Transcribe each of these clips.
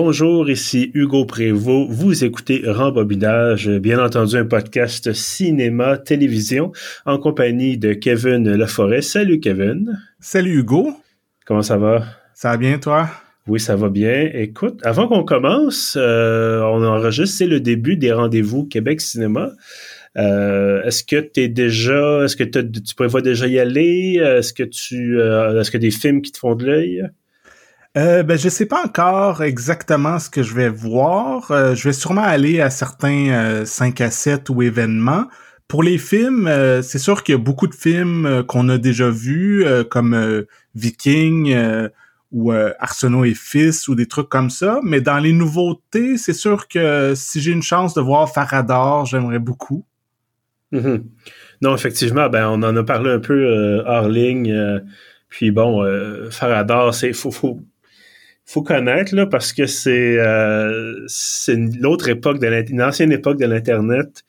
Bonjour, ici Hugo Prévost. Vous écoutez Rembobinage, bien entendu un podcast cinéma, télévision, en compagnie de Kevin Laforêt. Salut Kevin. Salut Hugo. Comment ça va? Ça va bien, toi? Oui, ça va bien. Écoute, avant qu'on commence, euh, on enregistre, c'est le début des rendez-vous Québec Cinéma. Euh, est-ce que tu es déjà, est-ce que tu prévois déjà y aller? Est-ce que tu, euh, est-ce que des films qui te font de l'œil? Euh, ben, je sais pas encore exactement ce que je vais voir. Euh, je vais sûrement aller à certains 5 à 7 ou événements. Pour les films, c'est sûr qu'il y a beaucoup de films qu'on a déjà vus, comme Viking ou Arsenault et Fils ou des trucs comme ça. Mais dans les nouveautés, c'est sûr que si j'ai une chance de voir Faradar, j'aimerais beaucoup. Mm-hmm. Non, effectivement, ben on en a parlé un peu euh, hors ligne. Euh, puis bon, euh, Faradar, c'est faut, faut, faut connaître là parce que c'est c'est l'autre époque de une ancienne époque de l'internet.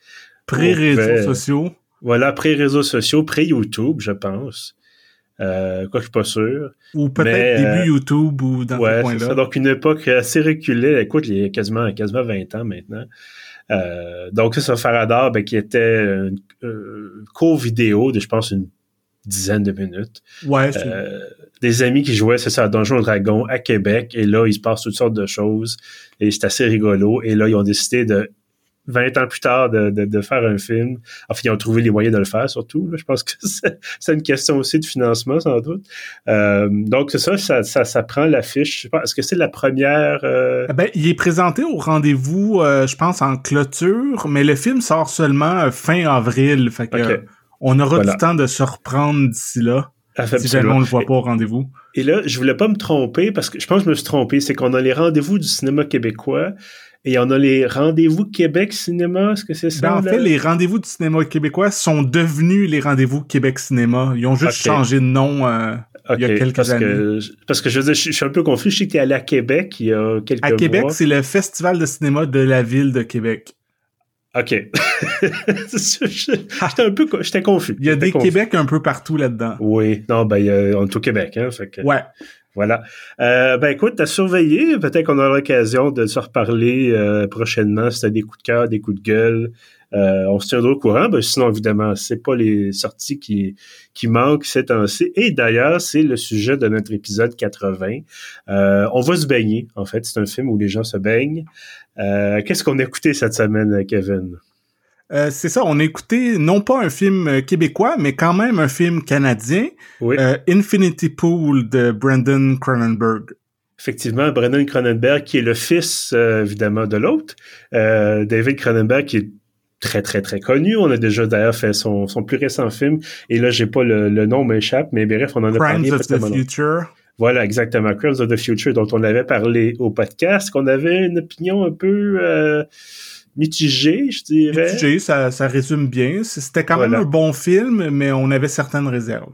Pré-réseaux sociaux. Voilà, pré-réseaux sociaux, pré-YouTube, je pense. Euh, quoi, je suis pas sûr. Ou peut-être début YouTube ou dans ouais, ce coin-là. Donc une époque assez reculée. Écoute, il y a quasiment, quasiment 20 ans maintenant. Euh, donc, c'est ça, Faradar, ben, qui était une euh, court vidéo de, je pense, une dizaine de minutes. Ouais, euh, des amis qui jouaient, c'est ça, à Donjon Dragon à Québec. Et là, il se passe toutes sortes de choses. Et c'est assez rigolo. Et là, ils ont décidé de 20 ans plus tard de, de, faire un film. Enfin, ils ont trouvé les moyens de le faire, surtout. Je pense que c'est une question aussi de financement, sans doute. Euh, donc, c'est ça, ça, ça, ça, prend l'affiche. Je sais pas, est-ce que c'est la première... Euh... Ben, il est présenté au rendez-vous, euh, je pense, en clôture, mais le film sort seulement euh, fin avril. Fait que, on aura du temps de se reprendre d'ici là. Si jamais on le voit pas au rendez-vous. Et là, je voulais pas me tromper parce que je pense que je me suis trompé. C'est qu'on a les rendez-vous du cinéma québécois et on a les rendez-vous Québec Cinéma, est-ce que c'est ça? Ben, en fait, les rendez-vous du cinéma québécois sont devenus les rendez-vous Québec Cinéma. Ils ont juste changé de nom euh, il y a quelques parce années. Que, parce que je veux dire, je, suis un peu confus. Je sais que tu es allé à Québec il y a quelques mois. À Québec, c'est le festival de cinéma de la ville de Québec. OK. j'étais un peu j'étais confus. Il y a des Québec un peu partout là-dedans. Oui. Non, ben, on est au Québec, hein. Fait que... Ouais. Voilà. Euh, ben écoute, à surveiller. Peut-être qu'on aura l'occasion de se reparler euh, prochainement si t'as des coups de cœur, des coups de gueule. Euh, on se tiendra au courant. Ben, sinon, évidemment, c'est pas les sorties qui, qui manquent ces temps-ci. Et d'ailleurs, c'est le sujet de notre épisode 80. Euh, on va se baigner, en fait. C'est un film où les gens se baignent. Euh, qu'est-ce qu'on a écouté cette semaine, Kevin? Euh, c'est ça, on a écouté non pas un film euh, québécois, mais quand même un film canadien, euh, Infinity Pool de Brandon Cronenberg. Effectivement, Brandon Cronenberg, qui est le fils, évidemment, de l'autre, David Cronenberg, qui est très, très, très connu. On a déjà d'ailleurs fait son, son plus récent film, et là, j'ai pas le, nom m'échappe, mais bref, on en a Crimes parlé. of the Future. Voilà, exactement. Crimes of the Future, dont on avait parlé au podcast, qu'on avait une opinion un peu mitigé, je dirais. Mitigé, ça, ça résume bien. C'était quand même un bon film, mais on avait certaines réserves.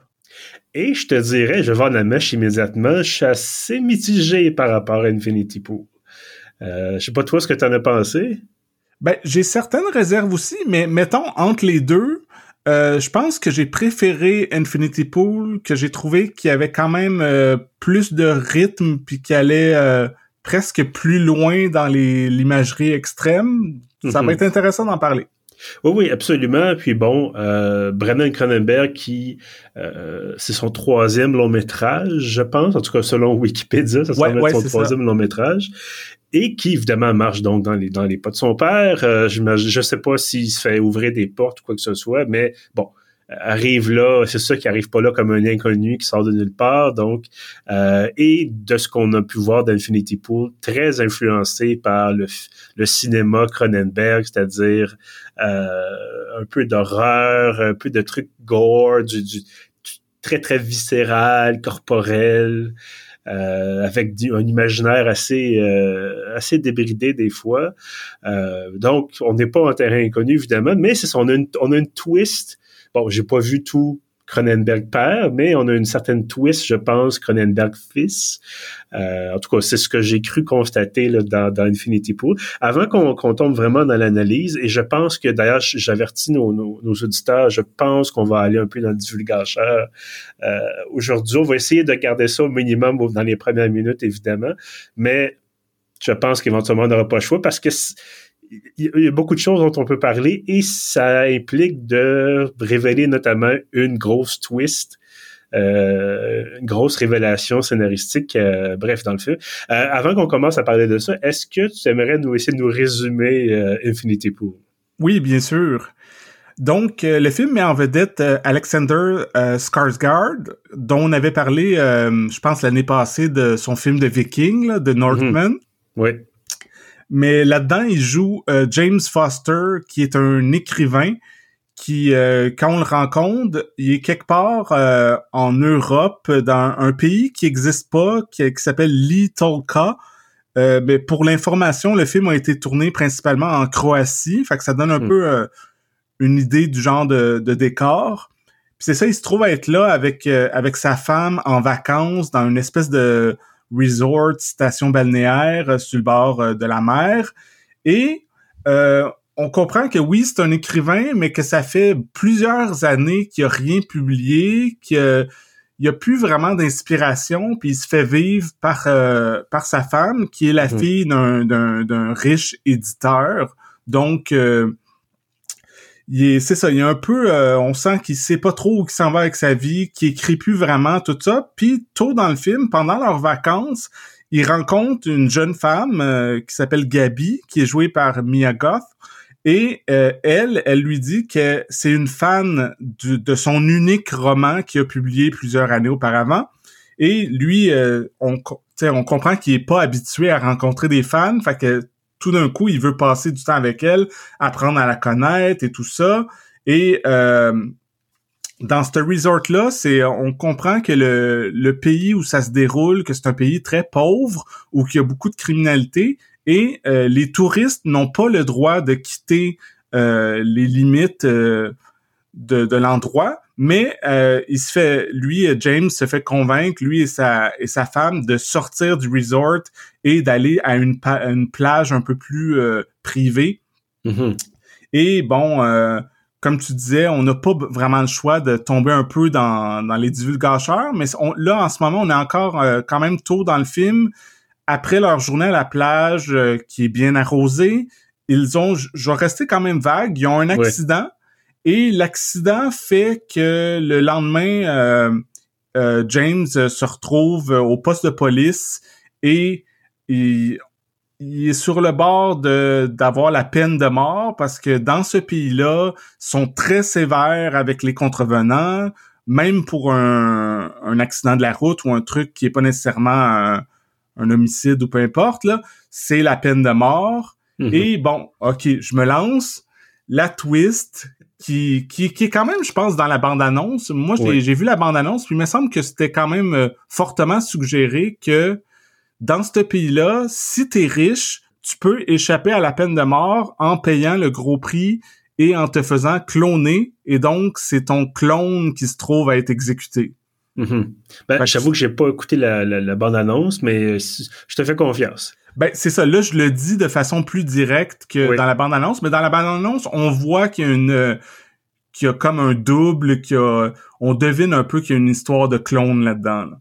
Et je te dirais, je vais voir la mèche immédiatement, je suis assez mitigé par rapport à Infinity Pool. Euh, je sais pas toi ce que tu en as pensé. Ben, j'ai certaines réserves aussi, mais mettons entre les deux, euh, je pense que j'ai préféré Infinity Pool, que j'ai trouvé qu'il y avait quand même euh, plus de rythme, puis qu'il allait euh, presque plus loin dans l'imagerie extrême. Ça va mhm. être intéressant d'en parler. Oui, oui, absolument. Puis bon, euh, Brennan Cronenberg, qui euh, c'est son troisième long métrage, je pense, en tout cas selon Wikipédia, ça serait son troisième long métrage, et qui évidemment marche donc dans les dans les pas de son père. Euh, je ne sais pas s'il se fait ouvrir des portes ou quoi que ce soit, mais bon, arrive là, c'est ça qui arrive pas là comme un inconnu qui sort de nulle part. Donc, euh, et de ce qu'on a pu voir d'Infinity Pool, très influencé par le, le cinéma Cronenberg, c'est-à-dire euh, un peu d'horreur, un peu de trucs gore, du, très très viscéral, corporel. Euh, avec un imaginaire assez euh, assez débridé des fois. Euh, donc, on n'est pas en terrain inconnu, évidemment, mais c'est on a une, on a une twist bon, j'ai pas vu tout Cronenberg père, mais on a une certaine twist, je pense, Cronenberg fils. Euh, en tout cas, c'est ce que j'ai cru constater là, dans, dans, Infinity Pool. Avant qu'on tombe vraiment dans l'analyse, et je pense que d'ailleurs, j'avertis nos, nos, nos, auditeurs, je pense qu'on va aller un peu dans le divulgateur euh, aujourd'hui. On va essayer de garder ça au minimum dans les premières minutes, évidemment, mais je pense qu'éventuellement, on n'aura pas le choix parce que il y a beaucoup de choses dont on peut parler et ça implique de révéler notamment une grosse twist euh, une grosse révélation scénaristique, euh, bref, dans le film. Euh, avant qu'on commence à parler de ça, est-ce que tu aimerais nous essayer de nous résumer Infinity Pool? Oui, bien sûr. Donc, le film met en vedette Alexander Skarsgård, dont on avait parlé, je pense, l'année passée de son film de Viking, de Northman. Mhm. Oui. Mais là-dedans, il joue James Foster, qui est un écrivain qui, euh, quand on le rencontre, il est quelque part euh, en Europe, dans un pays qui n'existe pas, qui, s'appelle Litolka. Euh, mais pour l'information, le film a été tourné principalement en Croatie, fait que ça donne un hmm. peu euh, une idée du genre de, décor. Puis c'est ça, il se trouve à être là avec avec sa femme en vacances dans une espèce de resort, station balnéaire sur le bord de la mer. Et on comprend que oui, c'est un écrivain, mais que ça fait plusieurs années qu'il a rien publié, qu'il n'y a plus vraiment d'inspiration, puis il se fait vivre par euh, par sa femme, qui est la fille d'un, d'un, riche éditeur. Donc euh, c'est ça, il a un peu, euh, on sent qu'il sait pas trop où il s'en va avec sa vie, qu'il écrit plus vraiment tout ça. Puis tôt dans le film, pendant leurs vacances, il rencontre une jeune femme qui s'appelle Gabi, qui est jouée par Mia Goth. Et euh, elle, elle lui dit que c'est une fan de son unique roman qu'il a publié plusieurs années auparavant. Et lui, euh, on, on comprend qu'il est pas habitué à rencontrer des fans, fait que tout d'un coup, il veut passer du temps avec elle, apprendre à la connaître et tout ça. Et euh, dans ce resort-là, c'est on comprend que le, le pays où ça se déroule, que c'est un pays très pauvre, où il y a beaucoup de criminalité, et euh, les touristes n'ont pas le droit de quitter euh, les limites de l'endroit, mais il se fait, lui, James se fait convaincre, lui et sa et sa femme, de sortir du resort et d'aller à une, une plage un peu plus privée. Mm-hmm. Et bon, comme tu disais, on n'a pas vraiment le choix de tomber un peu dans, dans les divulgateurs, mais là, en ce moment, on est encore quand même tôt dans le film après leur journée à la plage euh, qui est bien arrosée, ils ont, je vais rester quand même vague, ils ont un accident et l'accident fait que le lendemain, euh, euh, James se retrouve au poste de police et il, est sur le bord de d'avoir la peine de mort parce que dans ce pays-là, sont très sévères avec les contrevenants, même pour un, un accident de la route ou un truc qui est pas nécessairement un homicide ou peu importe, là, c'est la peine de mort. Mhm. Et bon, ok, je me lance. La twist, qui, qui, qui est quand même, je pense, dans la bande-annonce. Moi, j'ai vu la bande-annonce, puis il me semble que c'était quand même euh, fortement suggéré que dans ce pays-là, si t'es riche, tu peux échapper à la peine de mort en payant le gros prix et en te faisant cloner. Et donc, c'est ton clone qui se trouve à être exécuté. Mm-hmm. Ben, j'avoue que j'ai pas écouté la, la, bande-annonce, mais je te fais confiance. Ben, c'est ça. Là, je le dis de façon plus directe que dans la bande-annonce, mais dans la bande-annonce, on voit qu'il y a une qu'il y a comme un double, qu'il a, on devine un peu qu'il y a une histoire de clone là-dedans. là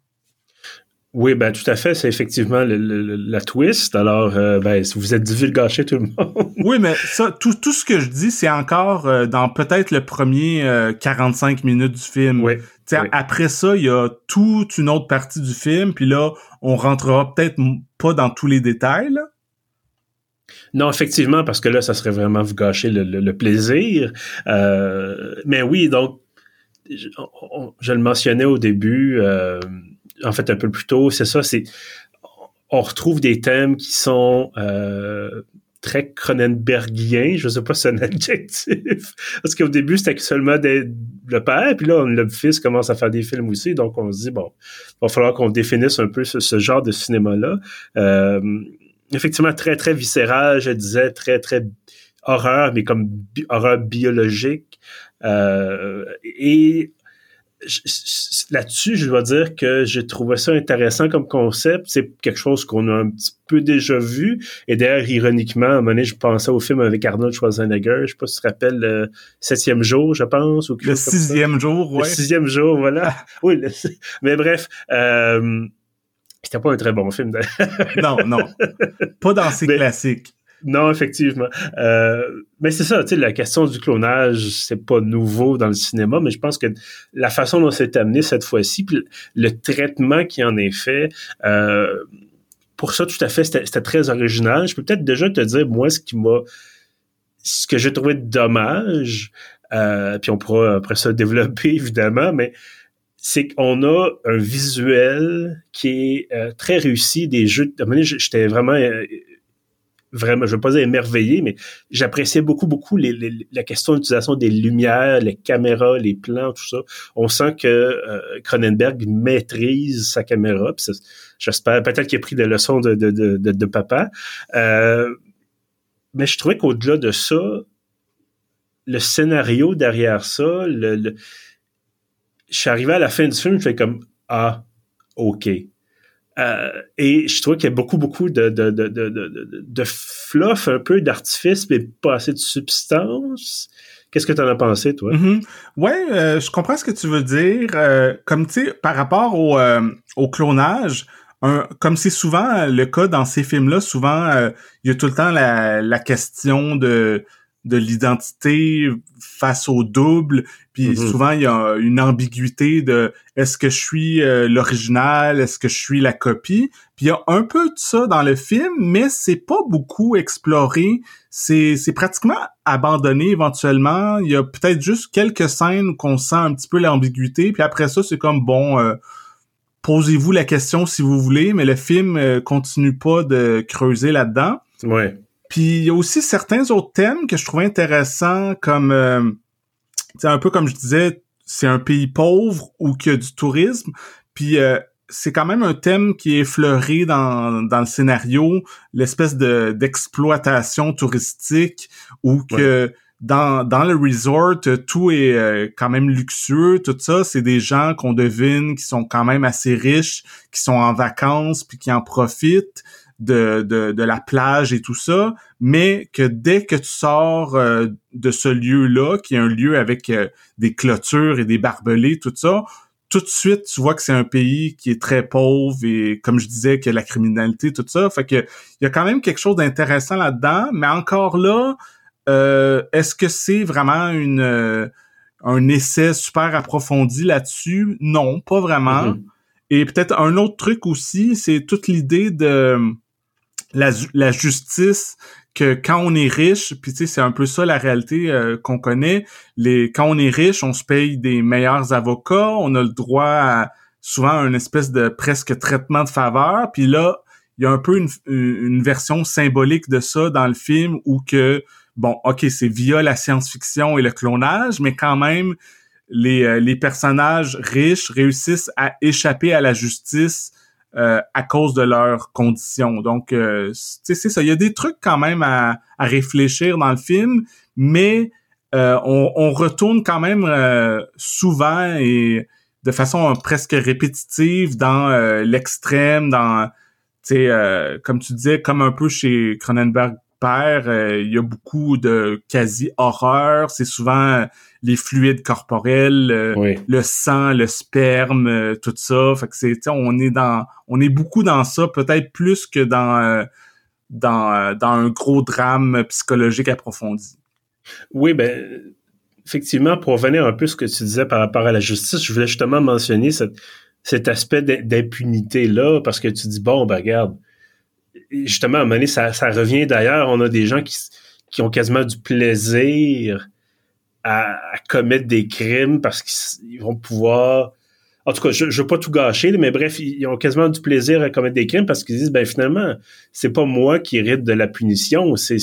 oui, ben tout à fait, c'est effectivement la twist. Alors, euh, ben, vous êtes divulgaché tout le monde. oui, mais ça, tout, tout ce que je dis, c'est encore euh, dans peut-être le premier 45 euh, minutes du film. Oui, Après ça, il y a toute une autre partie du film, puis là, on rentrera peut-être pas dans tous les détails. Non, effectivement, parce que là, ça serait vraiment vous gâcher le, plaisir. mais oui, donc, je, je, le mentionnais au début en fait un peu plus tôt, c'est ça, c'est on retrouve des thèmes qui sont euh, très Cronenbergiens, je sais pas si c'est un adjectif, parce qu'au début c'était seulement le père, puis là le fils commence à faire des films aussi, donc on se dit bon, il va falloir qu'on définisse un peu ce, genre de cinéma-là. Euh, effectivement très très viscéral, je disais très très horreur, mais comme horreur biologique. Euh, et là-dessus, je dois dire que j'ai trouvé ça intéressant comme concept. C'est quelque chose qu'on a un petit peu déjà vu. Et d'ailleurs, ironiquement, à un moment donné, je pensais au film avec Arnold Schwarzenegger. Je sais pas si tu te rappelles le septième jour, je pense. Ou le sixième jour, ouais. Le sixième jour, voilà. oui, mais bref. Euh, C'était pas un très bon film. non, non. Pas dans ces classiques. Non, effectivement. Euh, mais c'est ça, tu sais, la question du clonage, c'est pas nouveau dans le cinéma, mais je pense que la façon dont c'est amené cette fois-ci, puis le, traitement qui en est fait, euh, pour ça, tout à fait, c'était très original. Je peux peut-être déjà te dire, moi, ce qui m'a... Ce que j'ai trouvé dommage, euh, puis on pourra après ça développer, évidemment, mais c'est qu'on a un visuel qui est très réussi, des jeux... J'étais vraiment vraiment, je veux pas dire émerveillé, mais j'appréciais beaucoup, beaucoup la question d'utilisation des lumières, les caméras, les plans, tout ça. On sent que euh, Cronenberg maîtrise sa caméra. J'espère peut-être qu'il a pris des leçons de, de, de, de papa. Euh, mais je trouvais qu'au-delà de ça, le scénario derrière ça, je suis arrivé à la fin du film, je fais comme Ah, OK. Euh, et je trouve qu'il y a beaucoup, beaucoup de, de, de, de, de fluff, un peu d'artifice, mais pas assez de substance. Qu'est-ce que tu en as pensé, toi? Mm-hmm. Ouais, euh, je comprends ce que tu veux dire. Euh, comme tu sais, par rapport au, au clonage, comme c'est souvent le cas dans ces films-là, souvent il y a tout le temps la, la question de de l'identité face au double. Puis mm-hmm. souvent, il y a une ambiguïté de est-ce que je suis euh, l'original, est-ce que je suis la copie. Puis il y a un peu de ça dans le film, mais c'est pas beaucoup exploré. C'est, c'est pratiquement abandonné éventuellement. Il y a peut-être juste quelques scènes qu'on sent un petit peu l'ambiguïté. Puis après ça, c'est comme bon... Euh, posez-vous la question si vous voulez, mais le film euh, continue pas de creuser là-dedans. Ouais. Puis il y a aussi certains autres thèmes que je trouvais intéressants, comme euh, un peu comme je disais, c'est un pays pauvre ou qu'il y a du tourisme. Puis euh, c'est quand même un thème qui est effleuré dans, dans le scénario, l'espèce de d'exploitation touristique ou que dans, dans le resort, tout est euh, quand même luxueux, tout ça. C'est des gens qu'on devine qui sont quand même assez riches, qui sont en vacances puis qui en profitent de, de, de, la plage et tout ça, mais que dès que tu sors euh, de ce lieu-là, qui est un lieu avec euh, des clôtures et des barbelés, tout ça, tout de suite, tu vois que c'est un pays qui est très pauvre et, comme je disais, que la criminalité, tout ça. Fait que il y a quand même quelque chose d'intéressant là-dedans, mais encore là, euh, est-ce que c'est vraiment une un essai super approfondi là-dessus? Non, pas vraiment. Mm-hmm. Et peut-être un autre truc aussi, c'est toute l'idée de la, justice que quand on est riche, puis tu sais, c'est un peu ça la réalité euh, qu'on connaît. Les, quand on est riche, on se paye des meilleurs avocats, on a le droit à souvent une espèce de presque traitement de faveur. Puis là, il y a un peu une, une, version symbolique de ça dans le film où que, bon, ok, c'est via la science-fiction et le clonage, mais quand même, les, euh, les personnages riches réussissent à échapper à la justice euh, à cause de leurs conditions. Donc, euh, c'est ça. Il y a des trucs quand même à, à réfléchir dans le film, mais euh, on, on, retourne quand même euh, souvent et de façon presque répétitive dans l'extrême, dans, tu sais, comme tu disais, comme un peu chez Cronenberg père, il y a beaucoup de quasi-horreur. C'est souvent les fluides corporels, euh, le sang, le sperme, euh, tout ça. Fait que c'est, on est dans, on est beaucoup dans ça, peut-être plus que dans, euh, dans, dans un gros drame psychologique approfondi. Oui, ben, effectivement, pour revenir un peu à ce que tu disais par rapport à la justice, je voulais justement mentionner cet aspect d'impunité-là, parce que tu dis, bon, ben, regarde, justement, à un moment donné, ça, ça revient d'ailleurs, on a des gens qui, qui ont quasiment du plaisir à, commettre des crimes parce qu'ils vont pouvoir. En tout cas, je, je veux pas tout gâcher, mais bref, ils ont quasiment du plaisir à commettre des crimes parce qu'ils disent, ben finalement, c'est pas moi qui hérite de la punition, c'est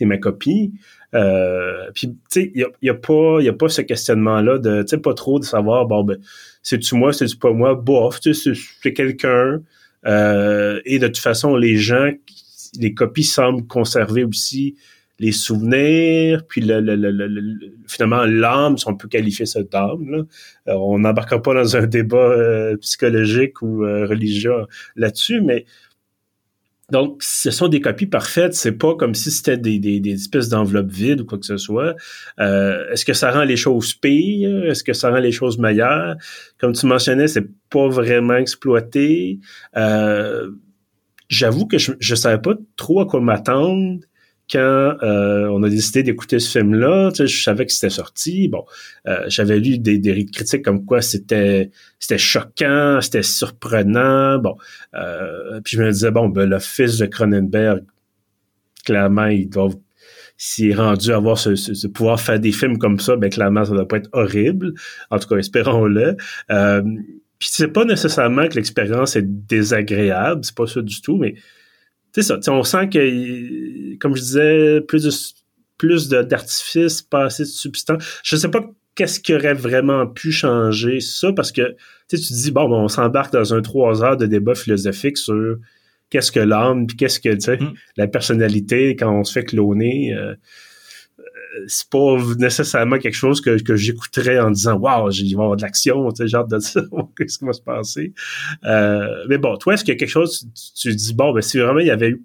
ma copie. Euh, puis tu sais, il y a, pas y a pas ce questionnement là de tu sais pas trop de savoir bon ben c'est tu moi c'est tu pas moi? Bof tu sais c'est quelqu'un euh, et de toute façon les gens les copies semblent conserver aussi les souvenirs, puis le, finalement l'âme, si on peut qualifier ça d'âme. Euh, on n'embarquera pas dans un débat euh, psychologique ou euh, religieux là-dessus, mais Donc, ce sont des copies parfaites. C'est pas comme si c'était des, des, espèces d'enveloppes vides ou quoi que ce soit. Euh, est-ce que ça rend les choses pires? Est-ce que ça rend les choses meilleures? Comme tu mentionnais, c'est pas vraiment exploité. Euh, j'avoue que je, je savais pas trop à quoi m'attendre quand euh, on a décidé d'écouter ce film-là, je savais que c'était sorti. Bon, euh, j'avais lu des, critiques comme quoi c'était choquant, c'était surprenant. Bon, euh, puis je me disais bon, ben le fils de Cronenberg, clairement, il doit s'il est rendu à avoir ce, pouvoir faire des films comme ça, ben clairement, ça doit pas être horrible. En tout cas, espérons-le. Puis c'est pas nécessairement que l'expérience est désagréable, c'est pas ça du tout, mais c'est ça. On sent que, comme je disais, plus de plus d'artifices, pas assez de substance. Je sais pas qu'est-ce qui aurait vraiment pu changer ça, parce que tu te dis, bon, on s'embarque dans un trois heures de débat philosophique sur qu'est-ce que l'âme, puis qu'est-ce que, tu sais, mm. la personnalité quand on se fait cloner. Euh, c'est pas nécessairement quelque chose que, que j'écouterais en disant Waouh, il va y avoir de l'action, tu sais, genre de ça, qu'est-ce qui va se passer? Euh, mais bon, toi, est-ce qu'il y a quelque chose, tu, tu dis, bon, ben si vraiment il y avait eu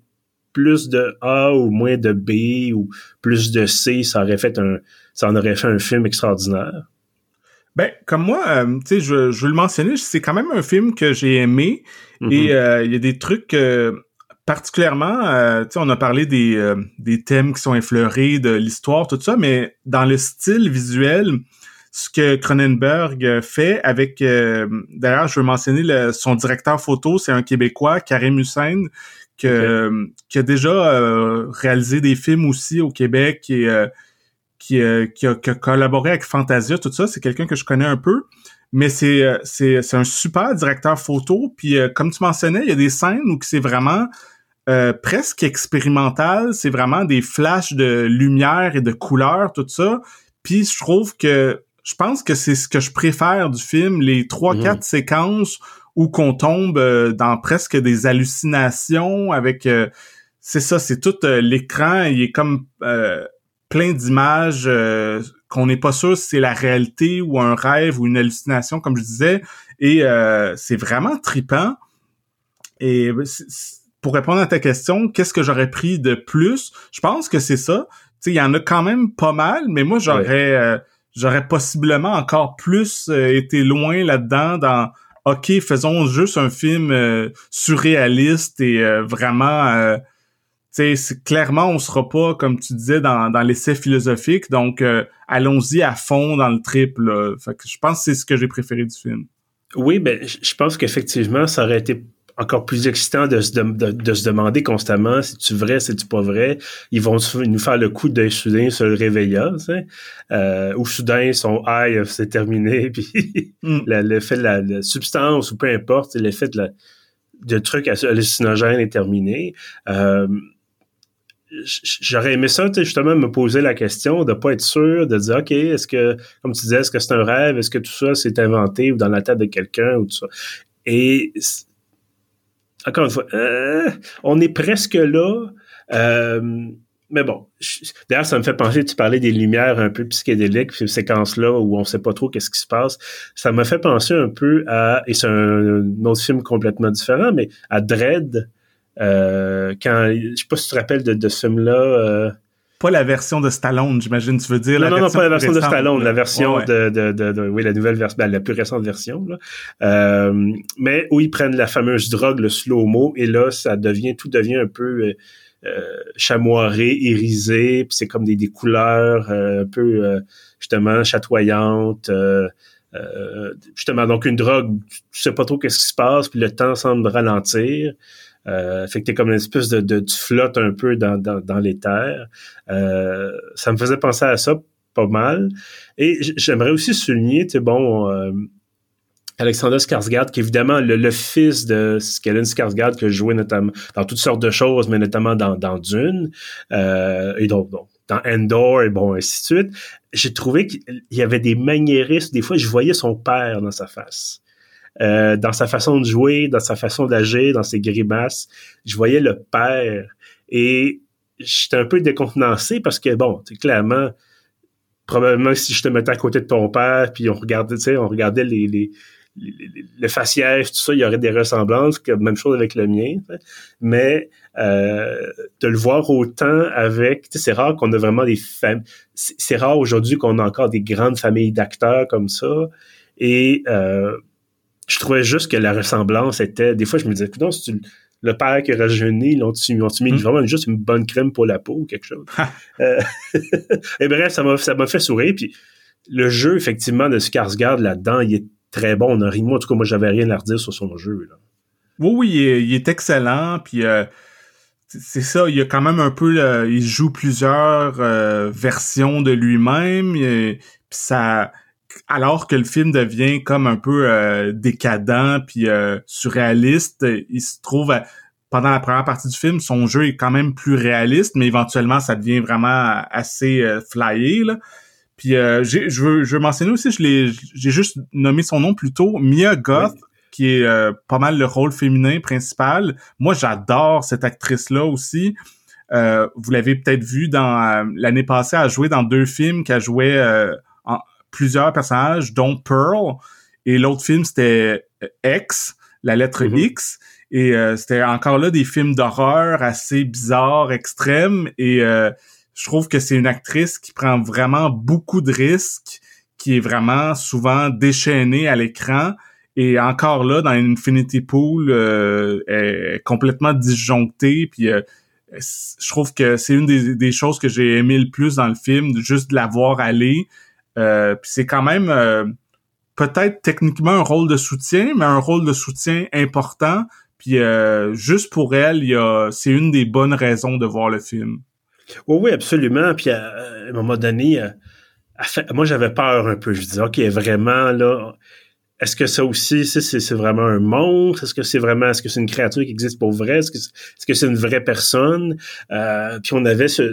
plus de A ou moins de B ou plus de C, ça aurait fait un ça en aurait fait un film extraordinaire? Ben, comme moi, euh, tu sais, je, je veux le mentionner, c'est quand même un film que j'ai aimé. Mm-hmm. Et euh, il y a des trucs particulièrement, euh, tu sais, on a parlé des, euh, des thèmes qui sont effleurés, de l'histoire, tout ça, mais dans le style visuel, ce que Cronenberg fait avec, euh, d'ailleurs, je veux mentionner son directeur photo, c'est un Québécois, Karim Hussein, que, qui a déjà réalisé des films aussi au Québec et qui, qui, a, qui, a, collaboré avec Fantasia, tout ça. C'est quelqu'un que je connais un peu. Mais c'est, c'est, c'est un super directeur photo. Puis comme tu mentionnais, il y a des scènes où c'est vraiment euh, presque expérimental. C'est vraiment des flashs de lumière et de couleurs, tout ça. Puis je trouve que je pense que c'est ce que je préfère du film, les trois mhm. quatre séquences où qu'on tombe euh, dans presque des hallucinations avec euh, c'est ça, c'est tout l'écran, il est comme plein d'images qu'on n'est pas sûr si c'est la réalité ou un rêve ou une hallucination comme je disais et c'est vraiment tripant et pour répondre à ta question, qu'est-ce que j'aurais pris de plus? Je pense que c'est ça. Tu sais, il y en a quand même pas mal, mais moi, j'aurais euh, j'aurais possiblement encore plus euh, été loin là-dedans dans OK, faisons juste un film euh, surréaliste et vraiment tu sais, clairement, on sera pas, comme tu disais, dans, dans l'essai philosophique, donc allons-y à fond dans le trip. Fait que je pense que c'est ce que j'ai préféré du film. Oui, ben je pense qu'effectivement, ça aurait été encore plus excitant de, de, de, se demander constamment si tu vrai, si tu pas vrai. Ils vont nous faire le coup d'un soudain sur le réveillant, tu sais. Euh, ou soudain son high c'est terminé, puis mm. l'effet de la, substance ou peu importe, l'effet de la de truc hallucinogène est terminé. Euh, j'aurais aimé ça, justement, me poser la question, de pas être sûr, de dire, OK, est-ce que, comme tu disais, est-ce que c'est un rêve? Est-ce que tout ça s'est inventé ou dans la tête de quelqu'un ou tout ça? Et encore une fois, euh, on est presque là. Euh, mais bon, d'ailleurs, ça me fait penser, tu parlais des lumières un peu psychédéliques, ces séquences-là où on sait pas trop qu'est-ce qui se passe. Ça m'a fait penser un peu à, et c'est un, autre film complètement différent, mais à Dread, euh, quand, je sais pas si tu te rappelles de, de ce film-là, pas la version de Stallone, j'imagine, tu veux dire. Non, non, non, pas la version de Stallone, la version De, de, de, oui, la nouvelle version, ben, la plus récente version, là. Euh, mais où ils prennent la fameuse drogue, le slow-mo, et là, ça devient, tout devient un peu euh, euh chamoiré, irisé, puis c'est comme des, des couleurs euh, un peu, euh, justement, chatoyantes. justement, donc une drogue, tu sais pas trop qu'est-ce qui se passe, puis le temps semble ralentir. Euh, fait que t'es comme une espèce de, de, flotte un peu dans, dans, dans l'éther. Euh, ça me faisait penser à ça pas mal. Et j'aimerais aussi souligner, tu bon, euh, Alexander Skarsgård, qui est évidemment le, fils de Skellen Skarsgård, que jouait notamment dans toutes sortes de choses, mais notamment dans, dans Dune, euh, et donc, dans Endor, et bon, ainsi de suite. J'ai trouvé qu'il y avait des maniérismes. Des fois, je voyais son père dans sa face. Euh, dans sa façon de jouer, dans sa façon d'agir, dans ses grimaces. Je voyais le père et j'étais un peu décontenancé parce que bon, clairement, probablement si je te mettais à côté de ton père, puis on regardait, tu sais, on regardait les, les le faciès, tout ça, il y aurait des ressemblances, même chose avec le mien. Mais euh, de le voir autant avec, c'est rare qu'on a vraiment des familles. C'est rare aujourd'hui qu'on a encore des grandes familles d'acteurs comme ça. Et euh, je trouvais juste que la ressemblance était. Des fois, je me disais, non, le père qui a rajeuni, ils ont mis mm. vraiment juste une bonne crème pour la peau ou quelque chose? euh, et bref, ça m'a ça m'a fait sourire. Puis le jeu, effectivement, de Skarsgård là-dedans, il est très bon. On a ri, moi, en tout cas, moi, j'avais rien à redire sur son jeu. Là. Oui, oui, il est, excellent. Puis euh, c'est ça, il y a quand même un peu, il joue plusieurs euh, versions de lui-même. Puis ça, alors que le film devient comme un peu euh, décadent puis surréaliste, il se trouve pendant la première partie du film, son jeu est quand même plus réaliste, mais éventuellement ça devient vraiment assez flyé. Là. Puis euh, je veux, je veux mentionner aussi, je l'ai, j'ai juste nommé son nom plus tôt, Mia Goth, qui est euh, pas mal le rôle féminin principal. Moi, j'adore cette actrice-là aussi. Euh, vous l'avez peut-être vu dans l'année passée, elle a joué dans deux films qu'elle jouait en plusieurs personnages, dont Pearl. Et l'autre film, c'était X, la lettre mm-hmm. X. Et c'était encore là des films d'horreur assez bizarres, extrêmes. Et je trouve que c'est une actrice qui prend vraiment beaucoup de risques, qui est vraiment souvent déchaînée à l'écran. Et encore là, dans Infinity Pool, euh, est complètement disjonctée. Puis euh, je trouve que c'est une des, choses que j'ai aimé le plus dans le film, juste de la voir aller. Euh, c'est quand même euh, peut-être techniquement un rôle de soutien, mais un rôle de soutien important. Puis juste pour elle, y a, c'est une des bonnes raisons de voir le film. Oui, oui, absolument. Puis à, un moment donné, euh, moi j'avais peur un peu. Je disais, OK, vraiment là, est-ce que ça aussi, c'est vraiment un monstre? Est-ce que c'est vraiment, est-ce que c'est une créature qui existe pour vrai? Est-ce que c'est une vraie personne? Euh, puis on avait ce,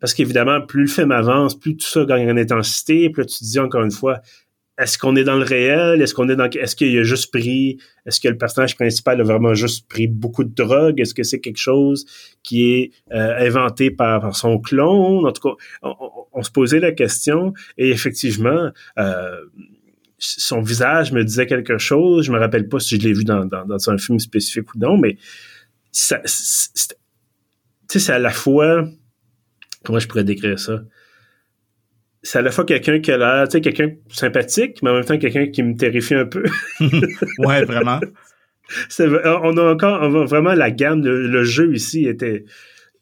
parce qu'évidemment, plus le film avance, plus tout ça gagne en intensité. Là, tu te dis encore une fois, est-ce qu'on est dans le réel? Est-ce qu'on est dans, est-ce qu'il a juste pris, est-ce que le personnage principal a vraiment juste pris beaucoup de drogue? Est-ce que c'est quelque chose qui est euh, inventé par, son clone? En tout cas, on, se posait la question et effectivement, euh, son visage me disait quelque chose. Je me rappelle pas si je l'ai vu dans, dans, un film spécifique ou non, mais ça, c'est à la fois, comment je pourrais décrire ça? c'est à la fois quelqu'un qui a l'air, tu sais, quelqu'un sympathique, mais en même temps quelqu'un qui me terrifie un peu. ouais, vraiment. on a encore vraiment la gamme, le, jeu ici était.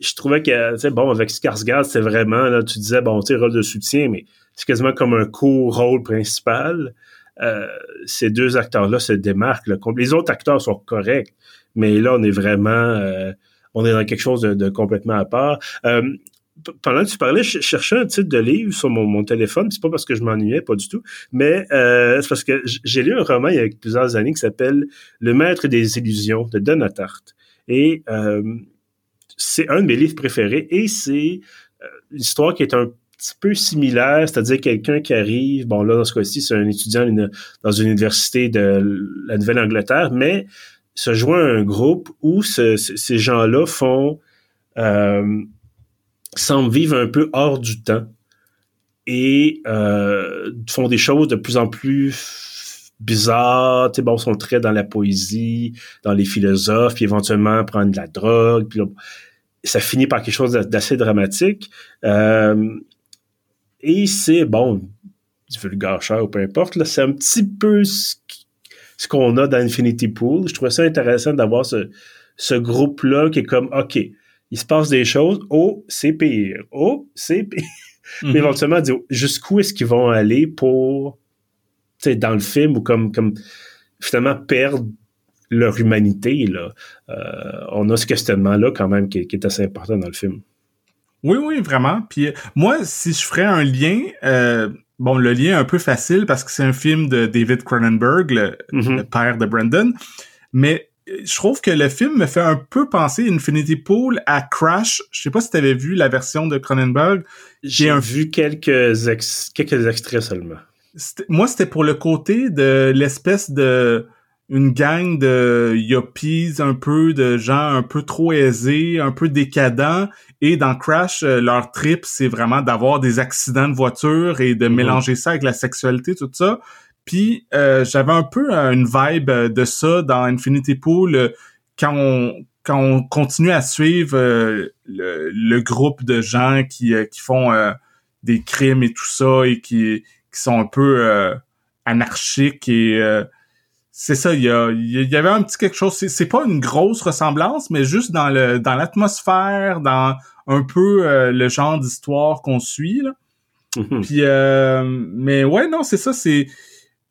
Je trouvais que, tu sais, bon, avec Skarsgård, c'est vraiment, là, tu disais, bon, tu sais, rôle de soutien, mais c'est quasiment comme un co-rôle principal. Euh, ces deux acteurs-là se démarquent. Les autres acteurs sont corrects, mais là, on est vraiment, euh, on est dans quelque chose de, complètement à part. Euh, pendant que tu parlais, je cherchais un titre de livre sur mon, téléphone. C'est pas parce que je m'ennuyais, pas du tout, mais euh, c'est parce que j'ai lu un roman il y a plusieurs années qui s'appelle Le Maître des illusions de Donatart. Et euh, c'est un de mes livres préférés et c'est euh, une histoire qui est un petit peu similaire, c'est-à-dire quelqu'un qui arrive, bon là dans ce cas-ci c'est un étudiant dans une université de la Nouvelle-Angleterre, mais se joint à un groupe où ces gens-là font euh, semblent vivre un peu hors du temps et euh, font des choses de plus en plus bizarres. Tu sais, bon, sont très dans la poésie, dans les philosophes, puis éventuellement prendre de la drogue. Puis ça finit par quelque chose d'assez dramatique. Euh, et c'est, bon, du vulgaire ou peu importe, là, c'est un petit peu ce, qu'on a dans Infinity Pool. Je trouvais ça intéressant d'avoir ce, ce groupe-là qui est comme, OK, il se passe des choses. Oh, c'est pire. Oh, c'est pire. Mais mhm. éventuellement, jusqu'où est-ce qu'ils vont aller pour, tu sais, dans le film ou comme, comme finalement perdre leur humanité, là. Euh, on a ce questionnement-là quand même qui, est assez important dans le film. Oui, oui, vraiment. Puis euh, moi, si je ferais un lien, euh, bon, le lien est un peu facile parce que c'est un film de David Cronenberg, le, mhm. le père de Brandon. Mais je trouve que le film me fait un peu penser Infinity Pool à Crash. Je sais pas si tu avais vu la version de Cronenberg. J'ai un... vu quelques, quelques extraits seulement. Moi, c'était pour le côté de l'espèce de une gang de yuppies, un peu de gens un peu trop aisés, un peu décadents. Et dans Crash, euh, leur trip, c'est vraiment d'avoir des accidents de voiture et de mm-hmm. mélanger ça avec la sexualité, tout ça. Puis j'avais un peu une vibe de ça dans Infinity Pool quand on quand on continue à suivre le, groupe de gens qui, qui font des crimes et tout ça et qui, qui sont un peu anarchiques et c'est ça, il y, y, avait un petit quelque chose. C'est pas une grosse ressemblance, mais juste dans le dans l'atmosphère, dans un peu euh, le genre d'histoire qu'on suit. Là. Mm-hmm. Puis, euh, mais ouais, non, c'est ça. C'est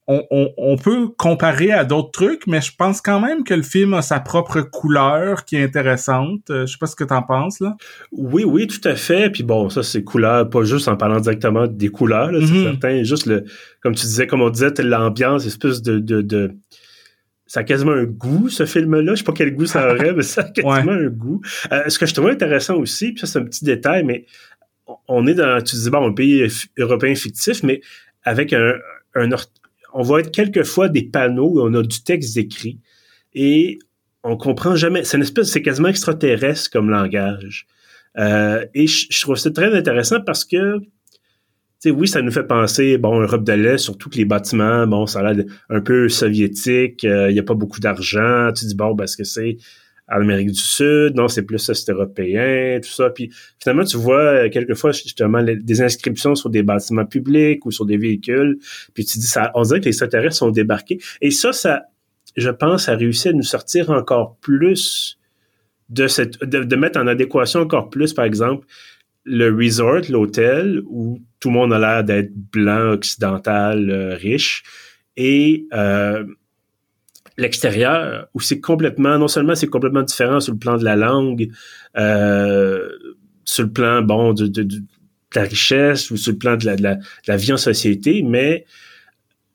on, on, on, peut comparer à d'autres trucs, mais je pense quand même que le film a sa propre couleur qui est intéressante. Euh, je sais pas ce que t'en penses là. Oui, oui, tout à fait. Puis bon, ça c'est couleur, pas juste en parlant directement des couleurs, là, c'est mm-hmm. certain. Juste le, comme tu disais, comme on disait, l'ambiance, espèce de, de, de ça a quasiment un goût, ce film-là. Je sais pas quel goût ça aurait, mais ça a quasiment un goût. Euh, ce que je trouve intéressant aussi, puis ça, c'est un petit détail, mais on est dans, tu disais, bon, un pays européen fictif, mais avec un, un on voit être quelquefois des panneaux où on a du texte écrit et on comprend jamais. C'est une espèce, c'est quasiment extraterrestre comme langage. Euh, et je, trouve ça très intéressant parce que oui, ça nous fait penser, bon, Europe de l'Est, surtout que les bâtiments, bon, ça a l'air un peu soviétique, euh, il n'y a pas beaucoup d'argent. Tu dis, bon, parce que c'est en Amérique du Sud, non, c'est plus est-européen, tout ça. Puis finalement, tu vois euh, quelquefois justement des inscriptions sur des bâtiments publics ou sur des véhicules. Puis tu dis, ça, on dirait que les extraterrestres sont débarqués. Et ça, ça, je pense, a réussi à nous sortir encore plus de cette, de mettre en adéquation encore plus, par exemple, le resort, l'hôtel, où tout le monde a l'air d'être blanc, occidental, euh, riche, et euh, l'extérieur, où c'est complètement, non seulement c'est complètement différent sur le plan de la langue, euh, sur le plan, bon, de, de, la richesse, ou sur le plan de la, de la vie en société, mais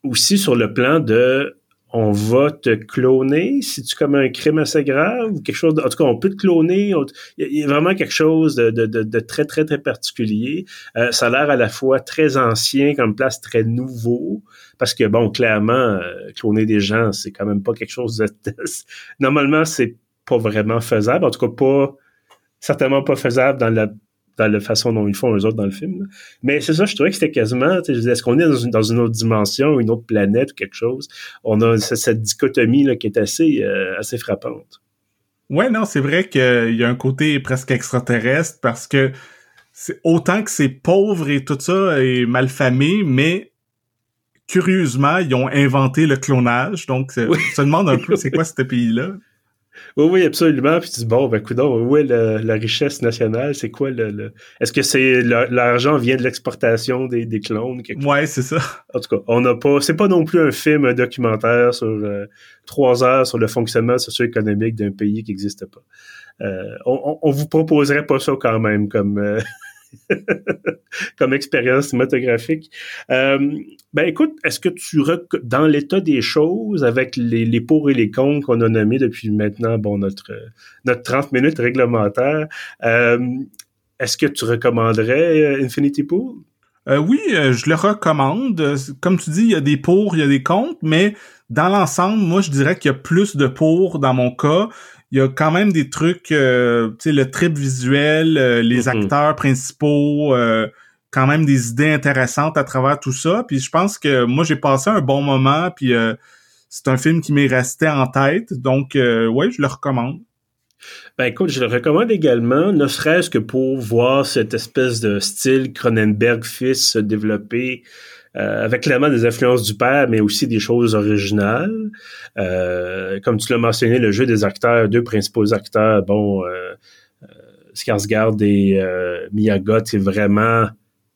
aussi sur le plan de on va te cloner? Si tu commets un crime assez grave ou quelque chose. en tout cas, on peut te cloner. Il y, a vraiment quelque chose de, de, de, très, très, très particulier. Euh, ça a l'air à la fois très ancien comme place, très nouveau. Parce que, bon, clairement, euh, cloner des gens, c'est quand même pas quelque chose de... Normalement, c'est pas vraiment faisable. En tout cas, pas certainement pas faisable dans la dans la façon dont ils font eux autres dans le film. Mais c'est ça, je trouvais que c'était quasiment, est-ce qu'on est dans une, dans une, autre dimension, une autre planète ou quelque chose? On a cette, dichotomie là, qui est assez, euh, assez frappante. Ouais, non, c'est vrai qu'il y a un côté presque extraterrestre parce que c'est autant que c'est pauvre et tout ça et malfamé, mais curieusement, ils ont inventé le clonage. Donc, on se demande un peu c'est quoi ce pays-là. Oui, oui, absolument. Puis tu dis, bon, ben, écoute, où est la richesse nationale? C'est quoi le. Est-ce que c'est l'argent vient de l'exportation des, des, clones? Quelque ouais, c'est ça. En tout cas, on n'a pas. C'est pas non plus un film, un documentaire sur euh, trois heures sur le fonctionnement socio-économique d'un pays qui n'existe pas. Euh, on, on, vous proposerait pas ça quand même comme. Euh, comme expérience cinématographique. Euh, ben écoute, est-ce que tu dans l'état des choses avec les, les pour et les contre qu'on a nommés depuis maintenant bon notre notre 30 minutes réglementaire, euh, est-ce que tu recommanderais euh, Infinity Pool? oui, je le recommande. Comme tu dis, il y a des pour, il y a des contre, mais dans l'ensemble, moi, je dirais qu'il y a plus de pour dans mon cas il y a quand même des trucs, euh, tu sais, le trip visuel, euh, les mm-hmm. acteurs principaux, euh, quand même des idées intéressantes à travers tout ça. Puis je pense que moi, j'ai passé un bon moment, puis c'est un film qui m'est resté en tête. Donc, ouais, je le recommande. Ben écoute, je le recommande également, ne serait-ce que pour voir cette espèce de style Cronenberg-fils se développer euh, avec clairement des influences du père, mais aussi des choses originales. Euh, comme tu l'as mentionné, le jeu des acteurs, deux principaux acteurs, bon, euh, euh Skarsgård et Miyagot, c'est vraiment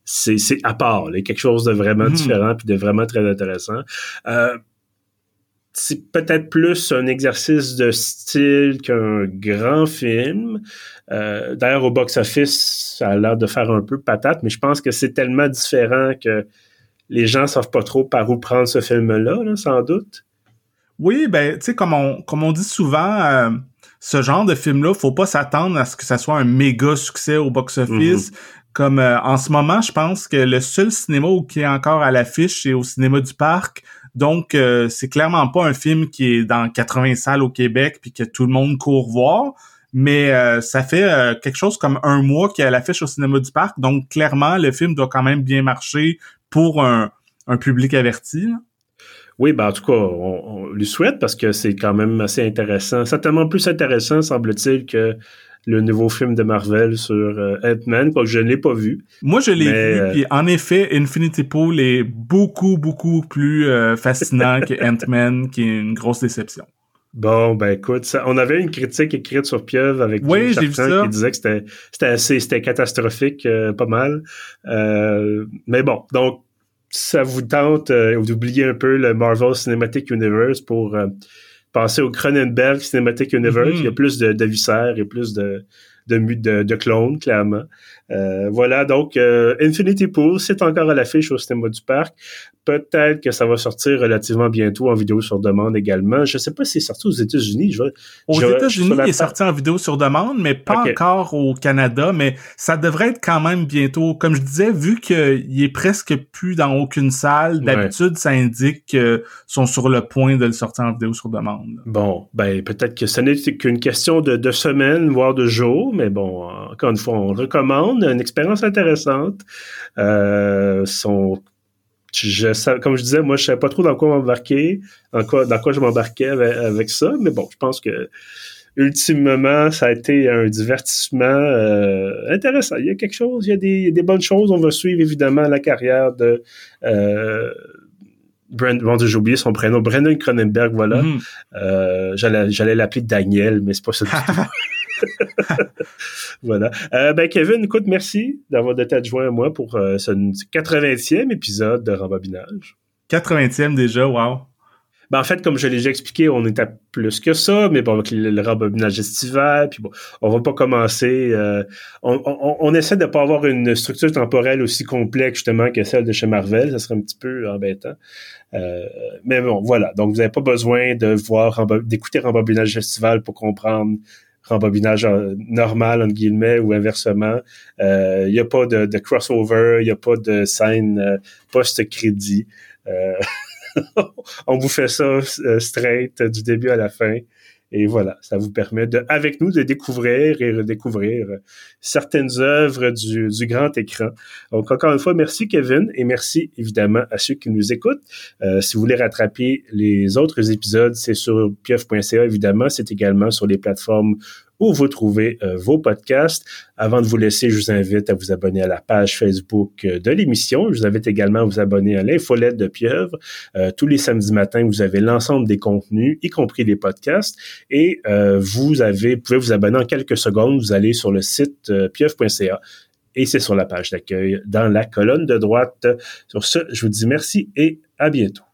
c'est à part, il y a quelque chose de vraiment hmm. différent puis de vraiment très intéressant. c'est peut-être plus un exercice de style qu'un grand film. D'ailleurs, au box-office, ça a l'air de faire un peu patate, mais je pense que c'est tellement différent que les gens savent pas trop par où prendre ce film-là, sans doute. Oui, ben, tu sais, comme on, comme on dit souvent, euh, ce genre de film-là, faut pas s'attendre à ce que ça soit un méga succès au box-office. Mhm. Comme euh, en ce moment, je pense que le seul cinéma qui est encore à l'affiche, c'est au cinéma du parc. Donc, euh, c'est clairement pas un film qui est dans 80 salles au Québec puis que tout le monde court voir. Mais ça fait quelque chose comme un mois qu'il est à l'affiche au cinéma du parc. Donc, clairement, le film doit quand même bien marcher pour un, public averti. Oui, ben en tout cas, on, lui souhaite parce que c'est quand même assez intéressant. Certainement plus intéressant, semble-t-il, que le nouveau film de Marvel sur euh, Ant-Man, que je ne l'ai pas vu. Moi, je l'ai vu, euh, puis en effet, Infinity Pool est beaucoup, beaucoup plus euh, fascinant que Ant-Man, qui est une grosse déception. Bon, ben écoute, ça, on avait une critique écrite sur Pieuvre avec oui, vu ça. qui disait que c'était, c'était assez, c'était catastrophique, pas mal. mais bon, donc ça vous tente d'oublier un peu le Marvel Cinematic Universe pour passer au Cronenberg Cinematic Universe, mm-hmm. il y a plus de, de viscères et plus de, de, de, de clones, clairement. Euh, voilà, donc euh, Infinity Pool, c'est encore à l'affiche au cinéma du parc. Peut-être que ça va sortir relativement bientôt en vidéo sur demande également. Je sais pas si c'est sorti aux États-Unis. aux États-Unis, il est sorti en vidéo sur demande, mais pas encore au Canada. Mais ça devrait être quand même bientôt. Comme je disais, vu qu'il est presque plus dans aucune salle, d'habitude, ça indique qu'ils sont sur le point de le sortir en vidéo sur demande. Bon, ben peut-être que ce n'est qu'une question de, de semaines, voire de jours. Mais bon, encore une fois, on recommande une expérience intéressante. Euh, son, je, comme je disais, moi, je savais pas trop dans quoi m'embarquer, dans quoi, dans quoi je m'embarquais avec, ça, mais bon, je pense que ultimement, ça a été un divertissement euh, intéressant. Il y a quelque chose, il y a des, des, bonnes choses. On va suivre évidemment la carrière de euh, Brand, bon, j'ai oublié son prénom, Brendan Cronenberg, voilà. Mm-hmm. Euh, j'allais, j'allais l'appeler Daniel, mais c'est pas ça du tout. voilà. Euh, ben Kevin, écoute, merci d'avoir été adjoint à moi pour euh, ce 80e épisode de Rembobinage. 80e déjà, wow. Ben, en fait, comme je l'ai déjà expliqué, on était plus que ça, mais bon, avec le, rembobinage estival, puis bon, on va pas commencer. Euh, on, essaie de pas avoir une structure temporelle aussi complexe justement que celle de chez Marvel, ça serait un petit peu embêtant. mais bon, voilà. Donc, vous n'avez pas besoin de voir d'écouter rembobinage estival pour comprendre rembobinage euh, normal, entre guillemets, ou inversement. Il euh, n'y a pas de, crossover, il n'y a pas de scène euh, post-crédit. on vous fait ça straight du début à la fin. Et voilà, ça vous permet de, avec nous, de découvrir et redécouvrir certaines œuvres du, grand écran. Donc, encore une fois, merci Kevin et merci évidemment à ceux qui nous écoutent. Euh, si vous voulez rattraper les autres épisodes, c'est sur pieuf.ca évidemment. C'est également sur les plateformes où vous trouvez euh, vos podcasts. Avant de vous laisser, je vous invite à vous abonner à la page Facebook euh, de l'émission. Je vous invite également à vous abonner à l'infolette de Pieuvre. Euh, tous les samedis matins, vous avez l'ensemble des contenus, y compris des podcasts. Et vous avez, pouvez vous abonner en quelques secondes. Vous allez sur le site pieuvre.ca et c'est sur la page d'accueil dans la colonne de droite. Sur ce, je vous dis merci et à bientôt.